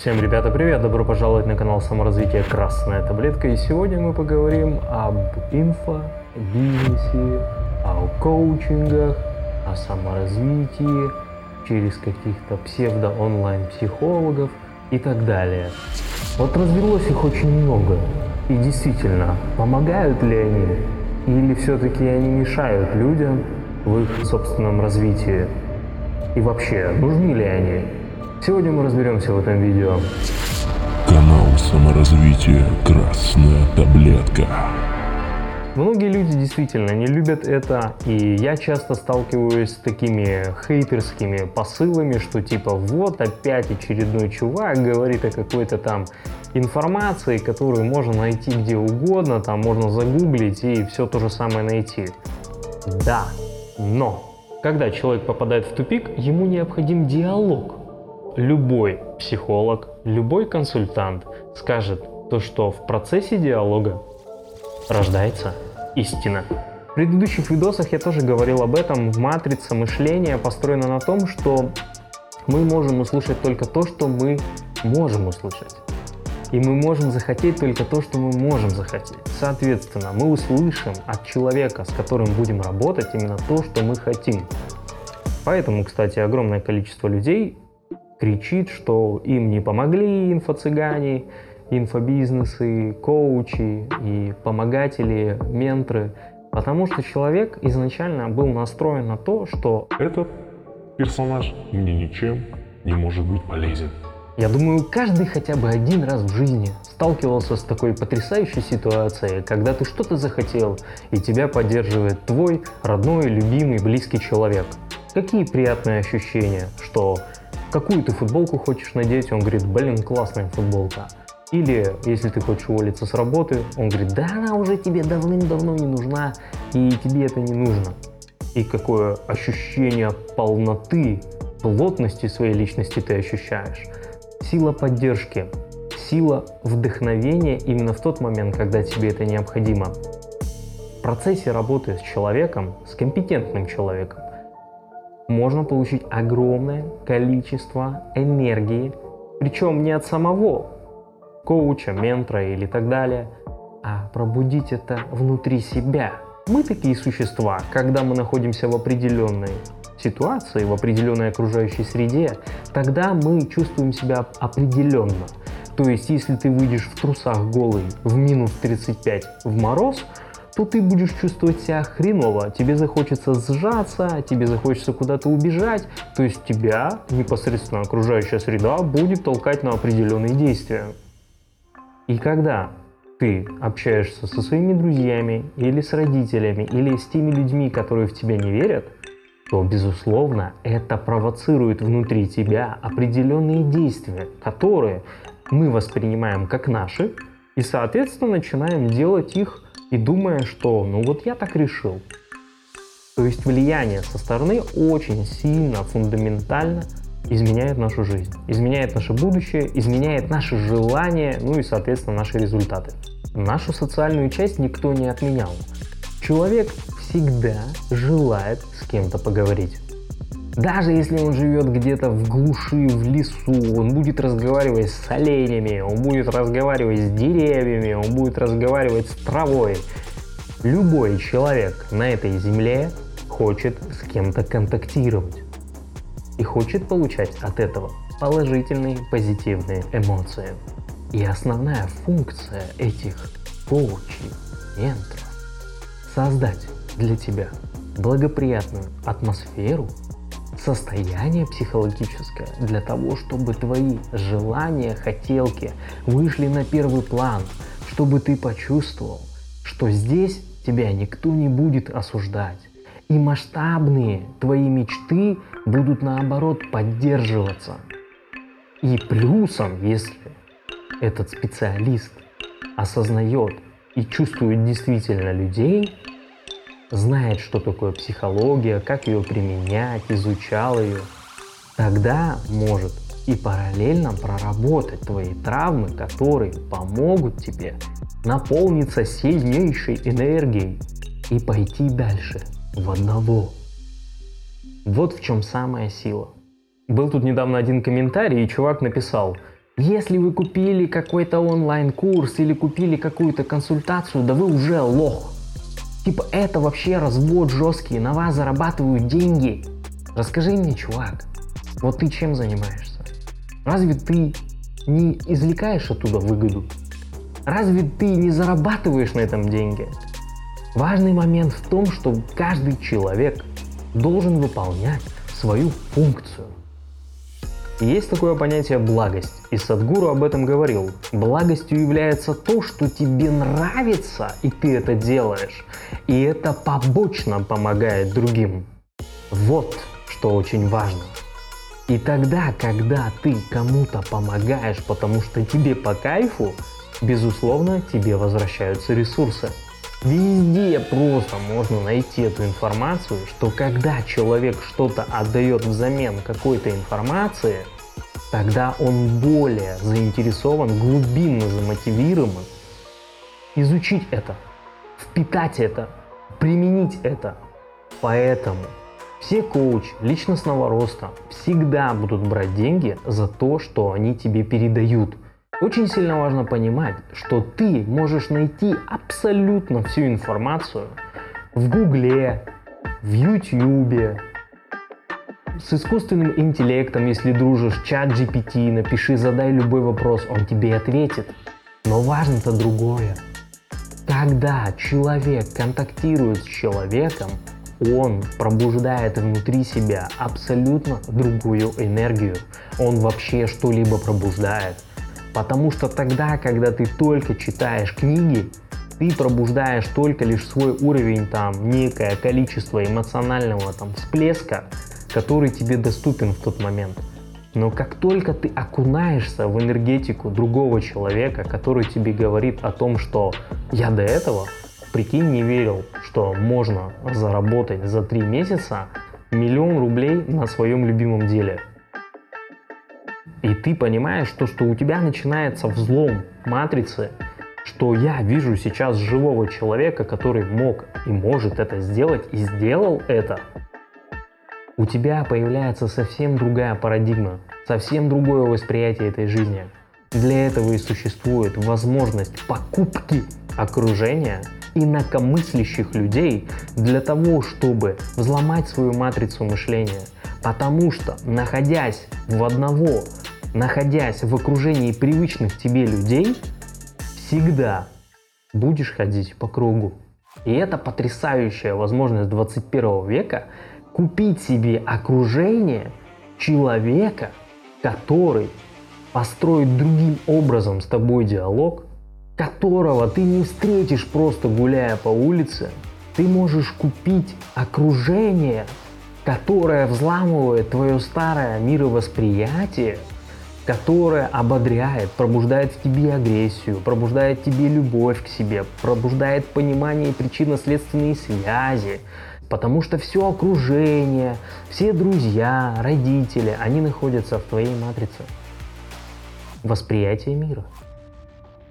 Всем, ребята, привет! Добро пожаловать на канал саморазвития «Красная таблетка». И сегодня мы поговорим об инфо, бизнесе, о коучингах, о саморазвитии через каких-то псевдо-онлайн-психологов и так далее. Вот развелось их очень много. И действительно, помогают ли они? Или все-таки они мешают людям в их собственном развитии? И вообще, нужны ли они? Сегодня мы разберемся в этом видео. Канал саморазвития «Красная таблетка». Многие люди действительно не любят это, и я часто сталкиваюсь с такими хейтерскими посылами, что типа вот опять очередной чувак говорит о какой-то там информации, которую можно найти где угодно, там можно загуглить и все то же самое найти. Да, но когда человек попадает в тупик, ему необходим диалог любой психолог, любой консультант скажет то, что в процессе диалога рождается истина. В предыдущих видосах я тоже говорил об этом. Матрица мышления построена на том, что мы можем услышать только то, что мы можем услышать. И мы можем захотеть только то, что мы можем захотеть. Соответственно, мы услышим от человека, с которым будем работать, именно то, что мы хотим. Поэтому, кстати, огромное количество людей кричит, что им не помогли инфо-цыгане, инфобизнесы, коучи и помогатели, менторы, потому что человек изначально был настроен на то, что этот персонаж мне ничем не может быть полезен. Я думаю, каждый хотя бы один раз в жизни сталкивался с такой потрясающей ситуацией, когда ты что-то захотел, и тебя поддерживает твой родной, любимый, близкий человек. Какие приятные ощущения, что какую ты футболку хочешь надеть, он говорит, блин, классная футболка. Или, если ты хочешь уволиться с работы, он говорит, да она уже тебе давным-давно не нужна, и тебе это не нужно. И какое ощущение полноты, плотности своей личности ты ощущаешь. Сила поддержки, сила вдохновения именно в тот момент, когда тебе это необходимо. В процессе работы с человеком, с компетентным человеком, можно получить огромное количество энергии, причем не от самого коуча, ментора или так далее, а пробудить это внутри себя. Мы такие существа, когда мы находимся в определенной ситуации, в определенной окружающей среде, тогда мы чувствуем себя определенно. То есть, если ты выйдешь в трусах голый в минус 35 в мороз, то ты будешь чувствовать себя хреново. Тебе захочется сжаться, тебе захочется куда-то убежать. То есть тебя непосредственно окружающая среда будет толкать на определенные действия. И когда ты общаешься со своими друзьями или с родителями или с теми людьми, которые в тебя не верят, то, безусловно, это провоцирует внутри тебя определенные действия, которые мы воспринимаем как наши, и, соответственно, начинаем делать их и думая, что ну вот я так решил. То есть влияние со стороны очень сильно, фундаментально изменяет нашу жизнь, изменяет наше будущее, изменяет наши желания, ну и, соответственно, наши результаты. Нашу социальную часть никто не отменял. Человек всегда желает с кем-то поговорить. Даже если он живет где-то в глуши, в лесу, он будет разговаривать с оленями, он будет разговаривать с деревьями, он будет разговаривать с травой. Любой человек на этой земле хочет с кем-то контактировать и хочет получать от этого положительные, позитивные эмоции. И основная функция этих коучей, менторов – создать для тебя благоприятную атмосферу состояние психологическое для того, чтобы твои желания, хотелки вышли на первый план, чтобы ты почувствовал, что здесь тебя никто не будет осуждать. И масштабные твои мечты будут наоборот поддерживаться. И плюсом, если этот специалист осознает и чувствует действительно людей, знает, что такое психология, как ее применять, изучал ее, тогда может и параллельно проработать твои травмы, которые помогут тебе наполниться сильнейшей энергией и пойти дальше в одного. Вот в чем самая сила. Был тут недавно один комментарий, и чувак написал, Если вы купили какой-то онлайн-курс или купили какую-то консультацию, да вы уже лох. Типа это вообще развод жесткий, на вас зарабатывают деньги. Расскажи мне, чувак, вот ты чем занимаешься? Разве ты не извлекаешь оттуда выгоду? Разве ты не зарабатываешь на этом деньги? Важный момент в том, что каждый человек должен выполнять свою функцию. Есть такое понятие благость, и Садгуру об этом говорил. Благостью является то, что тебе нравится, и ты это делаешь, и это побочно помогает другим. Вот что очень важно. И тогда, когда ты кому-то помогаешь, потому что тебе по кайфу, безусловно, тебе возвращаются ресурсы. Везде просто можно найти эту информацию, что когда человек что-то отдает взамен какой-то информации, тогда он более заинтересован, глубинно замотивирован изучить это, впитать это, применить это. Поэтому все коучи личностного роста всегда будут брать деньги за то, что они тебе передают – очень сильно важно понимать, что ты можешь найти абсолютно всю информацию в Гугле, в Ютьюбе, с искусственным интеллектом, если дружишь, чат GPT, напиши, задай любой вопрос, он тебе ответит. Но важно-то другое. Когда человек контактирует с человеком, он пробуждает внутри себя абсолютно другую энергию. Он вообще что-либо пробуждает. Потому что тогда, когда ты только читаешь книги, ты пробуждаешь только лишь свой уровень, там, некое количество эмоционального там всплеска, который тебе доступен в тот момент. Но как только ты окунаешься в энергетику другого человека, который тебе говорит о том, что я до этого, прикинь, не верил, что можно заработать за три месяца миллион рублей на своем любимом деле. Ты понимаешь то, что у тебя начинается взлом матрицы, что я вижу сейчас живого человека, который мог и может это сделать и сделал это. У тебя появляется совсем другая парадигма, совсем другое восприятие этой жизни. Для этого и существует возможность покупки окружения инакомыслящих людей для того, чтобы взломать свою матрицу мышления. Потому что, находясь в одного находясь в окружении привычных тебе людей, всегда будешь ходить по кругу. И это потрясающая возможность 21 века купить себе окружение человека, который построит другим образом с тобой диалог, которого ты не встретишь просто гуляя по улице, ты можешь купить окружение, которое взламывает твое старое мировосприятие – которая ободряет, пробуждает в тебе агрессию, пробуждает в тебе любовь к себе, пробуждает понимание причинно-следственные связи. Потому что все окружение, все друзья, родители, они находятся в твоей матрице. Восприятие мира.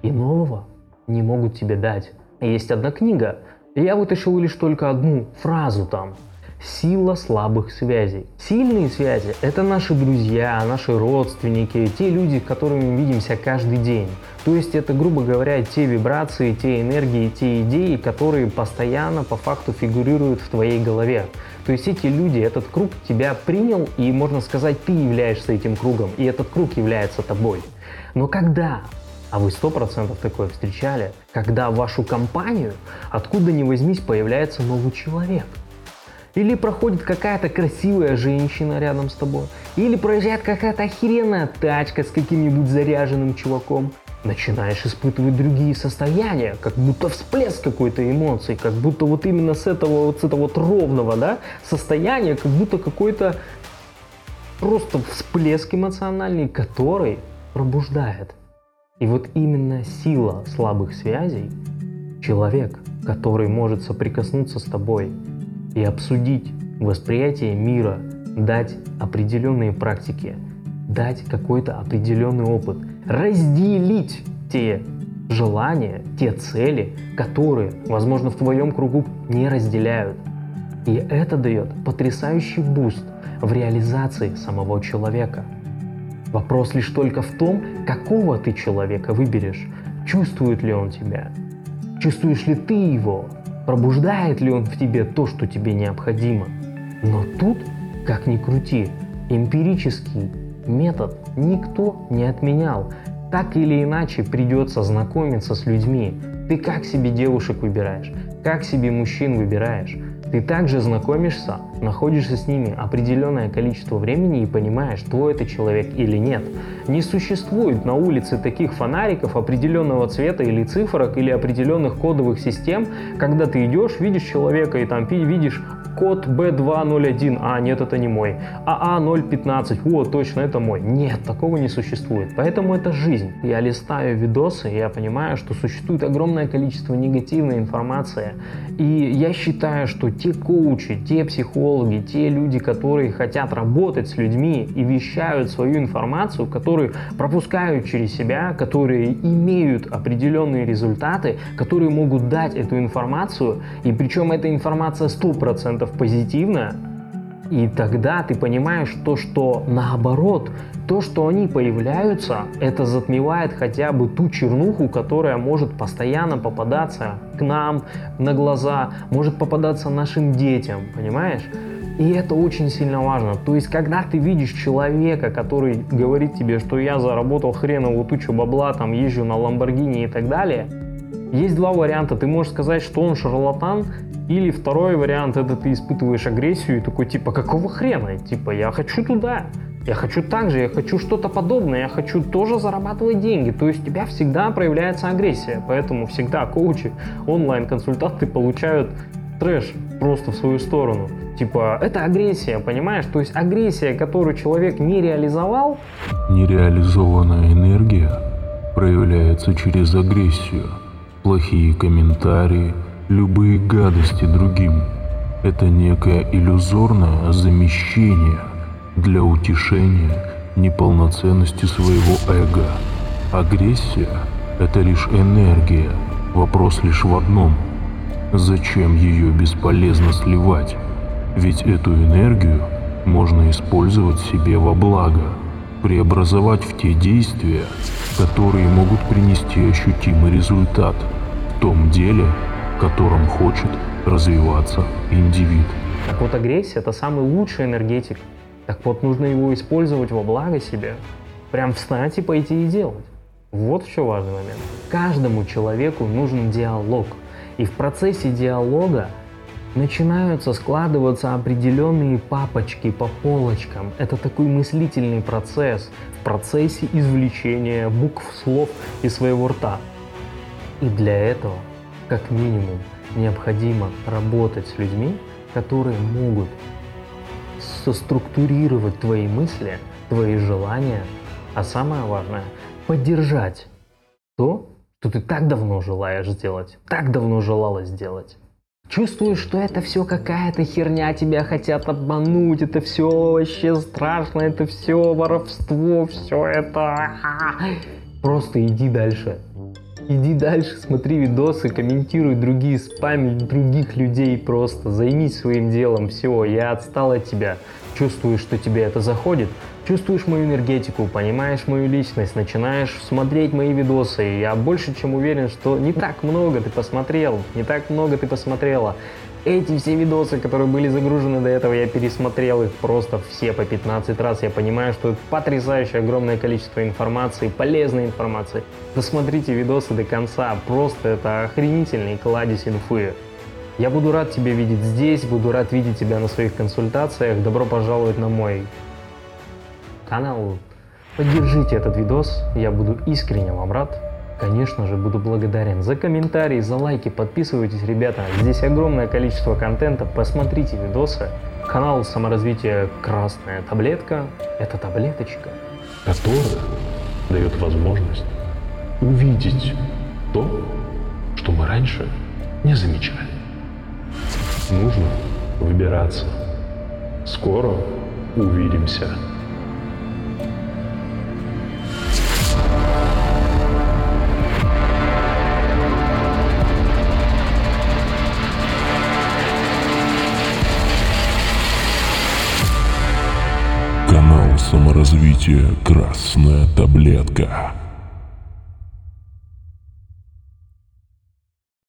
И нового не могут тебе дать. Есть одна книга, и я вытащил лишь только одну фразу там – сила слабых связей. Сильные связи – это наши друзья, наши родственники, те люди, с которыми мы видимся каждый день. То есть это, грубо говоря, те вибрации, те энергии, те идеи, которые постоянно по факту фигурируют в твоей голове. То есть эти люди, этот круг тебя принял, и можно сказать, ты являешься этим кругом, и этот круг является тобой. Но когда а вы сто процентов такое встречали, когда в вашу компанию, откуда ни возьмись, появляется новый человек – или проходит какая-то красивая женщина рядом с тобой. Или проезжает какая-то охеренная тачка с каким-нибудь заряженным чуваком. Начинаешь испытывать другие состояния, как будто всплеск какой-то эмоций, как будто вот именно с этого вот с этого вот ровного, да, состояния, как будто какой-то просто всплеск эмоциональный, который пробуждает. И вот именно сила слабых связей, человек, который может соприкоснуться с тобой и обсудить восприятие мира, дать определенные практики, дать какой-то определенный опыт, разделить те желания, те цели, которые, возможно, в твоем кругу не разделяют. И это дает потрясающий буст в реализации самого человека. Вопрос лишь только в том, какого ты человека выберешь. Чувствует ли он тебя? Чувствуешь ли ты его? Пробуждает ли он в тебе то, что тебе необходимо? Но тут, как ни крути, эмпирический метод никто не отменял. Так или иначе придется знакомиться с людьми. Ты как себе девушек выбираешь? Как себе мужчин выбираешь? Ты также знакомишься, находишься с ними определенное количество времени и понимаешь, твой это человек или нет. Не существует на улице таких фонариков определенного цвета или цифрок или определенных кодовых систем, когда ты идешь, видишь человека и там видишь код B201, а нет, это не мой, АА015, о, точно, это мой. Нет, такого не существует. Поэтому это жизнь. Я листаю видосы, и я понимаю, что существует огромное количество негативной информации. И я считаю, что те коучи, те психологи, те люди, которые хотят работать с людьми и вещают свою информацию, которые пропускают через себя, которые имеют определенные результаты, которые могут дать эту информацию, и причем эта информация 100% 100% позитивно, и тогда ты понимаешь то, что наоборот, то, что они появляются, это затмевает хотя бы ту чернуху, которая может постоянно попадаться к нам на глаза, может попадаться нашим детям, понимаешь? И это очень сильно важно. То есть, когда ты видишь человека, который говорит тебе, что я заработал хреновую тучу бабла, там езжу на Ламборгини и так далее, есть два варианта. Ты можешь сказать, что он шарлатан, или второй вариант, это ты испытываешь агрессию и такой, типа, какого хрена? Типа, я хочу туда. Я хочу так же, я хочу что-то подобное, я хочу тоже зарабатывать деньги. То есть у тебя всегда проявляется агрессия. Поэтому всегда коучи, онлайн-консультанты получают трэш просто в свою сторону. Типа, это агрессия, понимаешь? То есть агрессия, которую человек не реализовал. Нереализованная энергия проявляется через агрессию. Плохие комментарии, любые гадости другим. Это некое иллюзорное замещение для утешения неполноценности своего эго. Агрессия – это лишь энергия. Вопрос лишь в одном – зачем ее бесполезно сливать? Ведь эту энергию можно использовать себе во благо, преобразовать в те действия, которые могут принести ощутимый результат в том деле, котором хочет развиваться индивид. Так вот, агрессия – это самый лучший энергетик. Так вот, нужно его использовать во благо себе. Прям встать и пойти и делать. Вот еще важный момент. Каждому человеку нужен диалог. И в процессе диалога начинаются складываться определенные папочки по полочкам. Это такой мыслительный процесс в процессе извлечения букв, слов из своего рта. И для этого – как минимум необходимо работать с людьми, которые могут соструктурировать твои мысли, твои желания, а самое важное – поддержать то, что ты так давно желаешь сделать, так давно желала сделать. Чувствуешь, что это все какая-то херня, тебя хотят обмануть, это все вообще страшно, это все воровство, все это... Просто иди дальше. Иди дальше, смотри видосы, комментируй другие, спами других людей просто. Займись своим делом, все, я отстал от тебя. Чувствуешь, что тебе это заходит, чувствуешь мою энергетику, понимаешь мою личность, начинаешь смотреть мои видосы. Я больше чем уверен, что не так много ты посмотрел, не так много ты посмотрела. Эти все видосы, которые были загружены до этого, я пересмотрел их просто все по 15 раз. Я понимаю, что это потрясающее огромное количество информации, полезной информации. Досмотрите видосы до конца, просто это охренительный кладезь инфы. Я буду рад тебя видеть здесь, буду рад видеть тебя на своих консультациях. Добро пожаловать на мой канал. Поддержите этот видос, я буду искренне вам рад. Конечно же, буду благодарен за комментарии, за лайки, подписывайтесь, ребята. Здесь огромное количество контента, посмотрите видосы. Канал саморазвития «Красная таблетка» — это таблеточка. Которая дает возможность увидеть то, что мы раньше не замечали. Нужно выбираться. Скоро увидимся. Саморазвития «Красная таблетка».